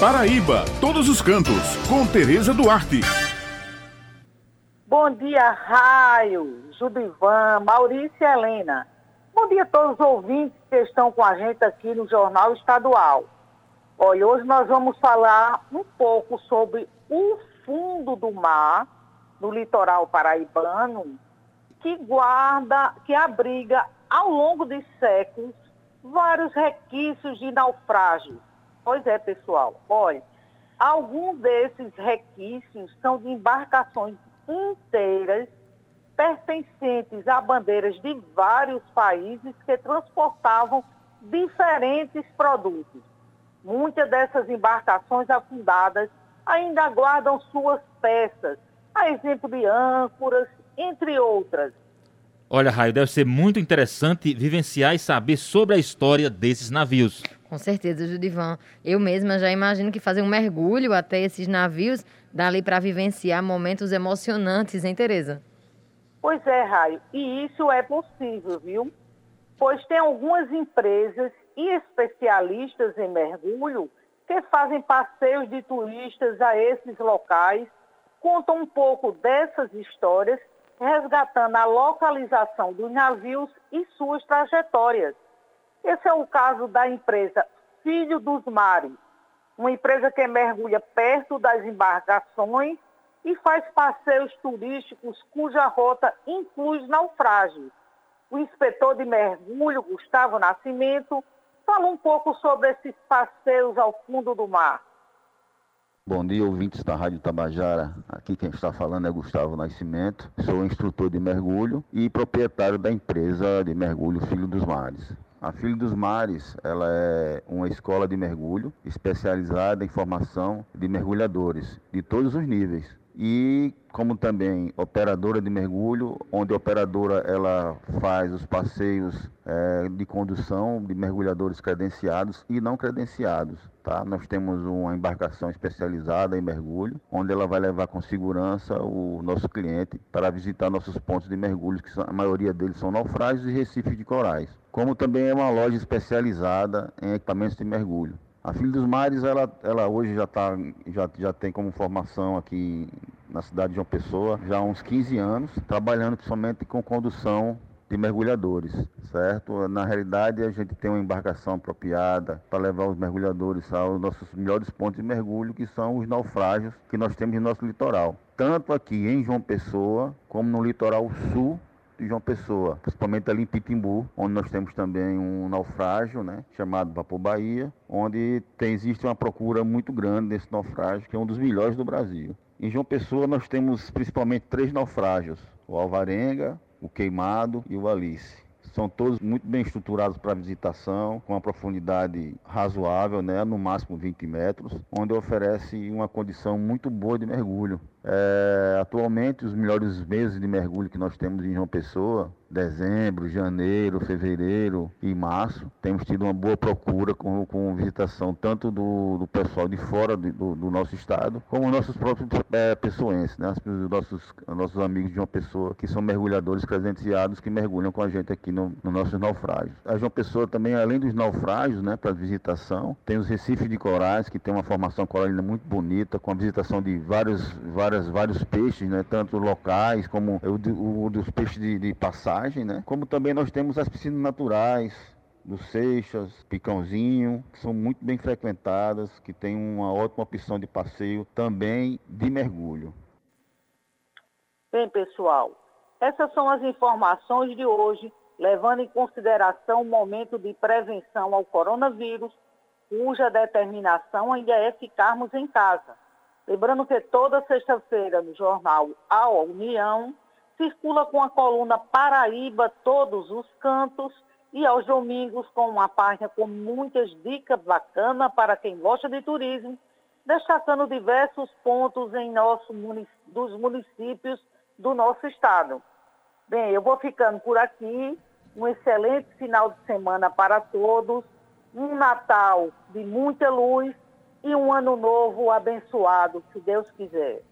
Paraíba, todos os cantos, com Tereza Duarte. Bom dia, Raio, Judivan, Maurício e Helena. Bom dia a todos os ouvintes que estão com a gente aqui no Jornal Estadual. Olha, hoje nós vamos falar um pouco sobre o fundo do mar no litoral paraibano, que guarda, que abriga ao longo de séculos vários requisitos de naufrágios Pois é, pessoal. Olha, alguns desses requisitos são de embarcações inteiras pertencentes a bandeiras de vários países que transportavam diferentes produtos. Muitas dessas embarcações afundadas ainda guardam suas peças, a exemplo de âncoras, entre outras. Olha, Raio, deve ser muito interessante vivenciar e saber sobre a história desses navios. Com certeza, Judivan. Eu mesma já imagino que fazer um mergulho até esses navios dá ali para vivenciar momentos emocionantes, hein, Tereza? Pois é, Raio. E isso é possível, viu? Pois tem algumas empresas e especialistas em mergulho que fazem passeios de turistas a esses locais, contam um pouco dessas histórias, resgatando a localização dos navios e suas trajetórias. Esse é o caso da empresa Filho dos Mares, uma empresa que mergulha perto das embarcações e faz passeios turísticos cuja rota inclui naufrágios. O inspetor de mergulho, Gustavo Nascimento, fala um pouco sobre esses passeios ao fundo do mar. Bom dia, ouvintes da Rádio Tabajara. Aqui quem está falando é Gustavo Nascimento. Sou instrutor de mergulho e proprietário da empresa de mergulho Filho dos Mares. A Filho dos Mares, ela é uma escola de mergulho especializada em formação de mergulhadores de todos os níveis. E como também operadora de mergulho, onde a operadora ela faz os passeios é, de condução de mergulhadores credenciados e não credenciados. Tá? Nós temos uma embarcação especializada em mergulho, onde ela vai levar com segurança o nosso cliente para visitar nossos pontos de mergulho, que são, a maioria deles são naufrágios e recifes de corais. Como também é uma loja especializada em equipamentos de mergulho. A Filha dos Mares, ela, ela hoje já, tá, já, já tem como formação aqui na cidade de João Pessoa, já há uns 15 anos, trabalhando principalmente com condução de mergulhadores, certo? Na realidade, a gente tem uma embarcação apropriada para levar os mergulhadores aos nossos melhores pontos de mergulho, que são os naufrágios que nós temos no nosso litoral. Tanto aqui em João Pessoa, como no litoral sul de João Pessoa, principalmente ali em Pitimbu, onde nós temos também um naufrágio, né, chamado Vapor Bahia, onde tem, existe uma procura muito grande desse naufrágio, que é um dos melhores do Brasil. Em João Pessoa nós temos principalmente três naufrágios, o Alvarenga, o Queimado e o Alice. São todos muito bem estruturados para visitação, com uma profundidade razoável, né, no máximo 20 metros, onde oferece uma condição muito boa de mergulho. É, os melhores meses de mergulho que nós temos em João Pessoa dezembro, janeiro, fevereiro e março, temos tido uma boa procura com, com visitação tanto do, do pessoal de fora do, do, do nosso estado, como nossos próprios é, pessoenses, né? Os nossos, nossos amigos de uma pessoa que são mergulhadores credenciados que mergulham com a gente aqui no, no nossos naufrágios. A João Pessoa também, além dos naufrágios, né, para visitação, tem os recifes de corais, que tem uma formação coralina muito bonita, com a visitação de vários, várias, vários peixes, né, tanto locais como o, o dos peixes de, de passagem né? Como também nós temos as piscinas naturais, dos Seixas, Picãozinho, que são muito bem frequentadas, que tem uma ótima opção de passeio também de mergulho. Bem, pessoal, essas são as informações de hoje, levando em consideração o momento de prevenção ao coronavírus, cuja determinação ainda é ficarmos em casa. Lembrando que toda sexta-feira no jornal A União circula com a coluna Paraíba Todos os Cantos e aos domingos com uma página com muitas dicas bacanas para quem gosta de turismo, destacando diversos pontos em nosso dos municípios do nosso estado. Bem, eu vou ficando por aqui. Um excelente final de semana para todos, um Natal de muita luz e um ano novo abençoado, se Deus quiser.